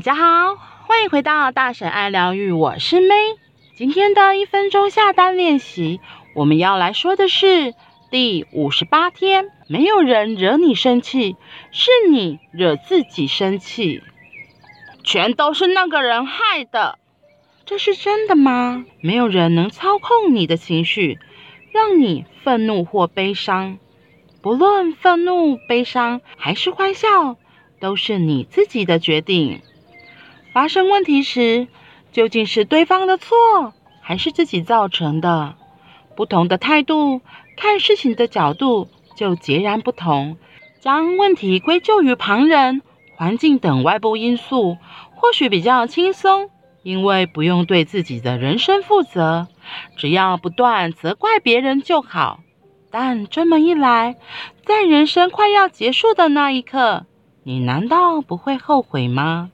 大家好，欢迎回到大婶爱疗愈，我是 May。今天的一分钟下单练习，我们要来说的是第五十八天。没有人惹你生气，是你惹自己生气，全都是那个人害的。这是真的吗？没有人能操控你的情绪，让你愤怒或悲伤。不论愤怒、悲伤还是欢笑，都是你自己的决定。发生问题时，究竟是对方的错，还是自己造成的？不同的态度，看事情的角度就截然不同。将问题归咎于旁人、环境等外部因素，或许比较轻松，因为不用对自己的人生负责，只要不断责怪别人就好。但这么一来，在人生快要结束的那一刻，你难道不会后悔吗？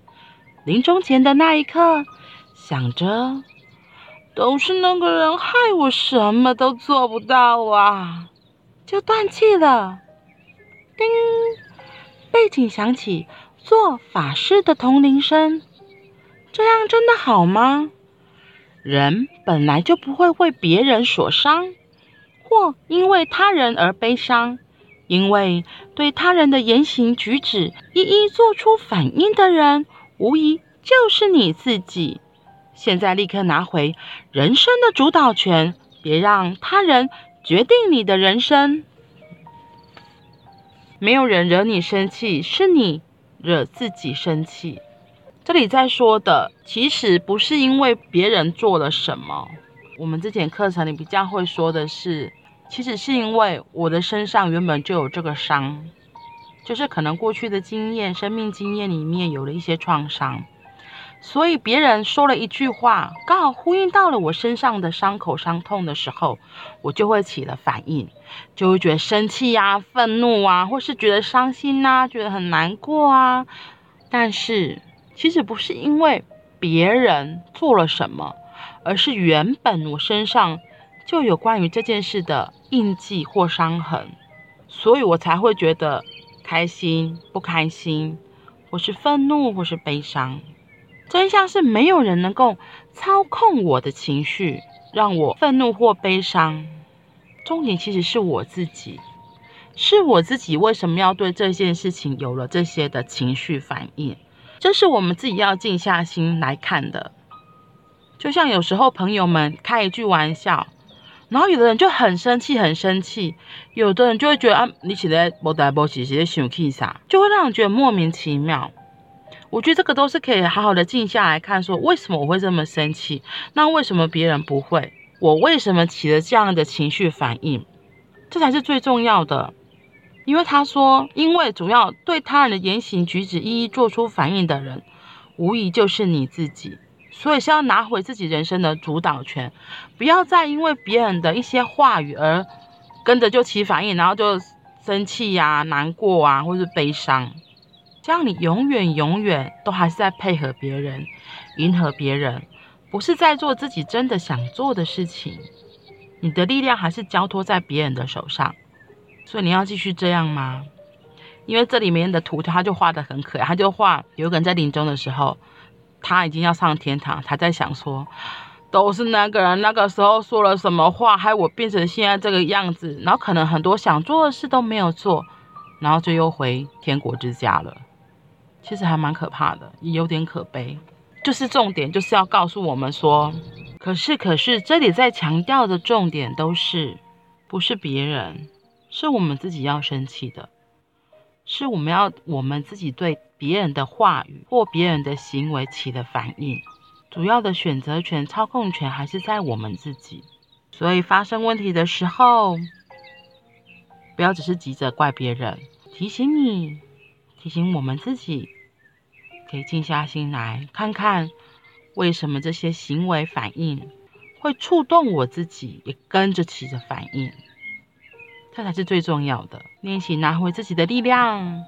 临终前的那一刻，想着都是那个人害我，什么都做不到啊，就断气了。叮，背景响起做法事的铜铃声，这样真的好吗？人本来就不会为别人所伤，或因为他人而悲伤，因为对他人的言行举止一一做出反应的人。无疑就是你自己。现在立刻拿回人生的主导权，别让他人决定你的人生。没有人惹你生气，是你惹自己生气。这里在说的，其实不是因为别人做了什么。我们之前课程里比较会说的是，其实是因为我的身上原本就有这个伤。就是可能过去的经验、生命经验里面有了一些创伤，所以别人说了一句话，刚好呼应到了我身上的伤口、伤痛的时候，我就会起了反应，就会觉得生气呀、啊、愤怒啊，或是觉得伤心呐、啊，觉得很难过啊。但是其实不是因为别人做了什么，而是原本我身上就有关于这件事的印记或伤痕，所以我才会觉得。开心、不开心，或是愤怒，或是悲伤，真相是没有人能够操控我的情绪，让我愤怒或悲伤。重点其实是我自己，是我自己为什么要对这件事情有了这些的情绪反应？这是我们自己要静下心来看的。就像有时候朋友们开一句玩笑。然后有的人就很生气，很生气；有的人就会觉得啊，你起来无代无志，直接生气啥，就会让人觉得莫名其妙。我觉得这个都是可以好好的静下来看，说为什么我会这么生气？那为什么别人不会？我为什么起了这样的情绪反应？这才是最重要的。因为他说，因为主要对他人的言行举止一一做出反应的人，无疑就是你自己。所以是要拿回自己人生的主导权，不要再因为别人的一些话语而跟着就起反应，然后就生气呀、难过啊，或是悲伤。这样你永远永远都还是在配合别人，迎合别人，不是在做自己真的想做的事情。你的力量还是交托在别人的手上。所以你要继续这样吗？因为这里面的图他就画得很可爱，他就画有个人在临终的时候。他已经要上天堂，他在想说，都是那个人那个时候说了什么话，害我变成现在这个样子，然后可能很多想做的事都没有做，然后就又回天国之家了。其实还蛮可怕的，也有点可悲。就是重点就是要告诉我们说，可是可是这里在强调的重点都是，不是别人，是我们自己要生气的。是我们要我们自己对别人的话语或别人的行为起的反应，主要的选择权、操控权还是在我们自己。所以发生问题的时候，不要只是急着怪别人，提醒你，提醒我们自己，可以静下心来看看，为什么这些行为反应会触动我自己，也跟着起着反应。这才是最重要的。练习拿回自己的力量，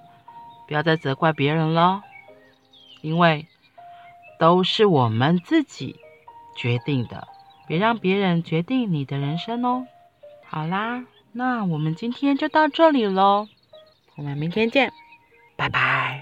不要再责怪别人了，因为都是我们自己决定的。别让别人决定你的人生哦。好啦，那我们今天就到这里喽，我们明天见，拜拜。